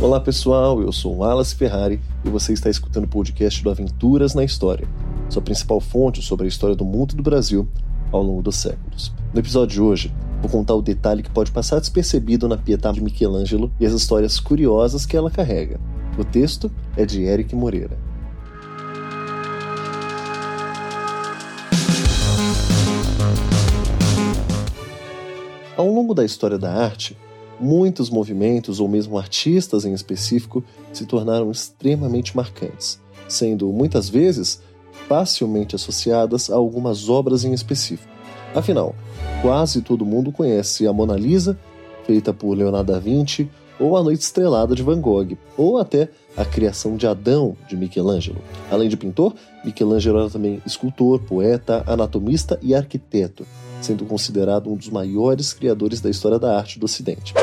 Olá pessoal, eu sou Wallace Ferrari e você está escutando o podcast do Aventuras na História, sua principal fonte sobre a história do mundo e do Brasil ao longo dos séculos. No episódio de hoje, vou contar o detalhe que pode passar despercebido na Pietà de Michelangelo e as histórias curiosas que ela carrega. O texto é de Eric Moreira. Ao longo da história da arte, muitos movimentos ou mesmo artistas em específico se tornaram extremamente marcantes, sendo muitas vezes facilmente associadas a algumas obras em específico. Afinal, quase todo mundo conhece a Mona Lisa, feita por Leonardo da Vinci, ou A Noite Estrelada de Van Gogh, ou até A Criação de Adão de Michelangelo. Além de pintor, Michelangelo era também escultor, poeta, anatomista e arquiteto, sendo considerado um dos maiores criadores da história da arte do Ocidente.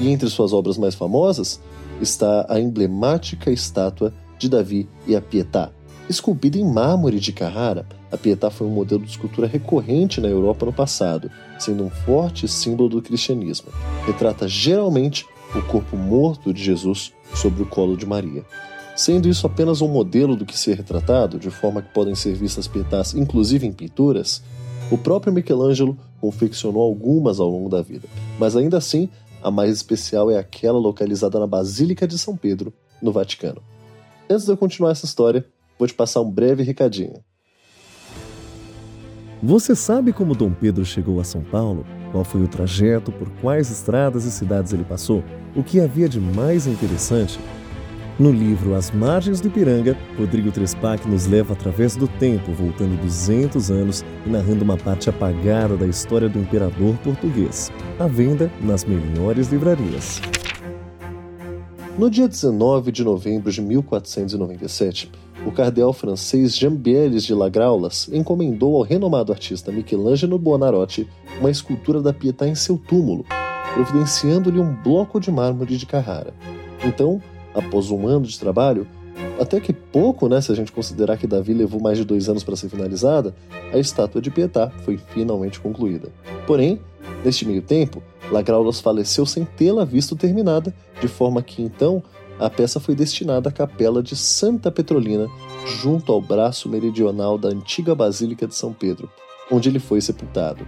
E entre suas obras mais famosas está a emblemática estátua de Davi e a Pietà. Esculpida em mármore de Carrara, a Pietà foi um modelo de escultura recorrente na Europa no passado, sendo um forte símbolo do cristianismo. Retrata geralmente o corpo morto de Jesus sobre o colo de Maria. Sendo isso apenas um modelo do que ser retratado, de forma que podem ser vistas pietás inclusive em pinturas, o próprio Michelangelo confeccionou algumas ao longo da vida, mas ainda assim a mais especial é aquela localizada na Basílica de São Pedro, no Vaticano. Antes de eu continuar essa história, vou te passar um breve recadinho. Você sabe como Dom Pedro chegou a São Paulo? Qual foi o trajeto, por quais estradas e cidades ele passou? O que havia de mais interessante? No livro As Margens do Ipiranga, Rodrigo Trespac nos leva através do tempo, voltando 200 anos e narrando uma parte apagada da história do imperador português. À venda nas melhores livrarias. No dia 19 de novembro de 1497, o cardeal francês Jean-Bieles de Lagraulas encomendou ao renomado artista Michelangelo Buonarroti uma escultura da Pietà em seu túmulo, providenciando-lhe um bloco de mármore de Carrara. Então, após um ano de trabalho, até que pouco, né, se a gente considerar que Davi levou mais de dois anos para ser finalizada, a estátua de Pietà foi finalmente concluída. Porém, neste meio tempo, Lagraulas faleceu sem tê-la visto terminada, de forma que então a peça foi destinada à capela de Santa Petrolina, junto ao braço meridional da antiga Basílica de São Pedro, onde ele foi sepultado.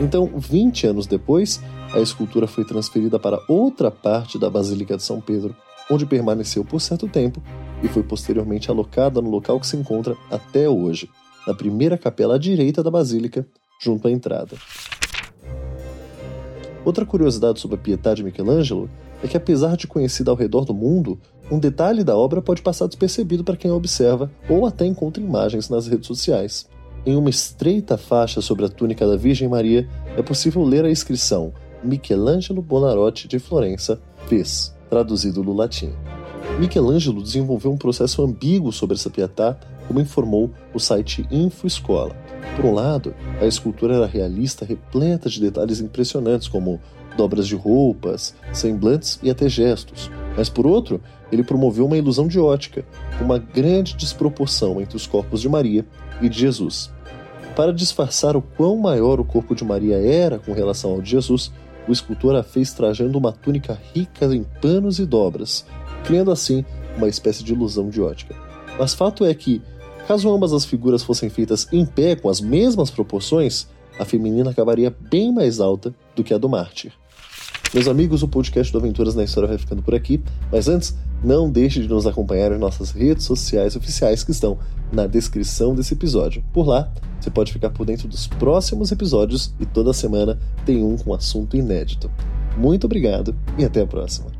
Então, 20 anos depois, a escultura foi transferida para outra parte da Basílica de São Pedro, onde permaneceu por certo tempo e foi posteriormente alocada no local que se encontra até hoje, na primeira capela à direita da basílica, junto à entrada. Outra curiosidade sobre a Pietà de Michelangelo é que, apesar de conhecida ao redor do mundo, um detalhe da obra pode passar despercebido para quem a observa ou até encontra imagens nas redes sociais. Em uma estreita faixa sobre a túnica da Virgem Maria, é possível ler a inscrição Michelangelo Bonarotti de Florença fez traduzido do latim. Michelangelo desenvolveu um processo ambíguo sobre essa pietà, como informou o site InfoEscola. Por um lado, a escultura era realista, repleta de detalhes impressionantes, como dobras de roupas, semblantes e até gestos. Mas por outro, ele promoveu uma ilusão de ótica, uma grande desproporção entre os corpos de Maria e de Jesus. Para disfarçar o quão maior o corpo de Maria era com relação ao de Jesus, o escultor a fez trajando uma túnica rica em panos e dobras, criando assim uma espécie de ilusão de ótica. Mas fato é que, caso ambas as figuras fossem feitas em pé com as mesmas proporções, a feminina acabaria bem mais alta do que a do mártir. Meus amigos, o podcast do Aventuras na História vai ficando por aqui, mas antes, não deixe de nos acompanhar em nossas redes sociais oficiais que estão na descrição desse episódio. Por lá, você pode ficar por dentro dos próximos episódios e toda semana tem um com assunto inédito. Muito obrigado e até a próxima.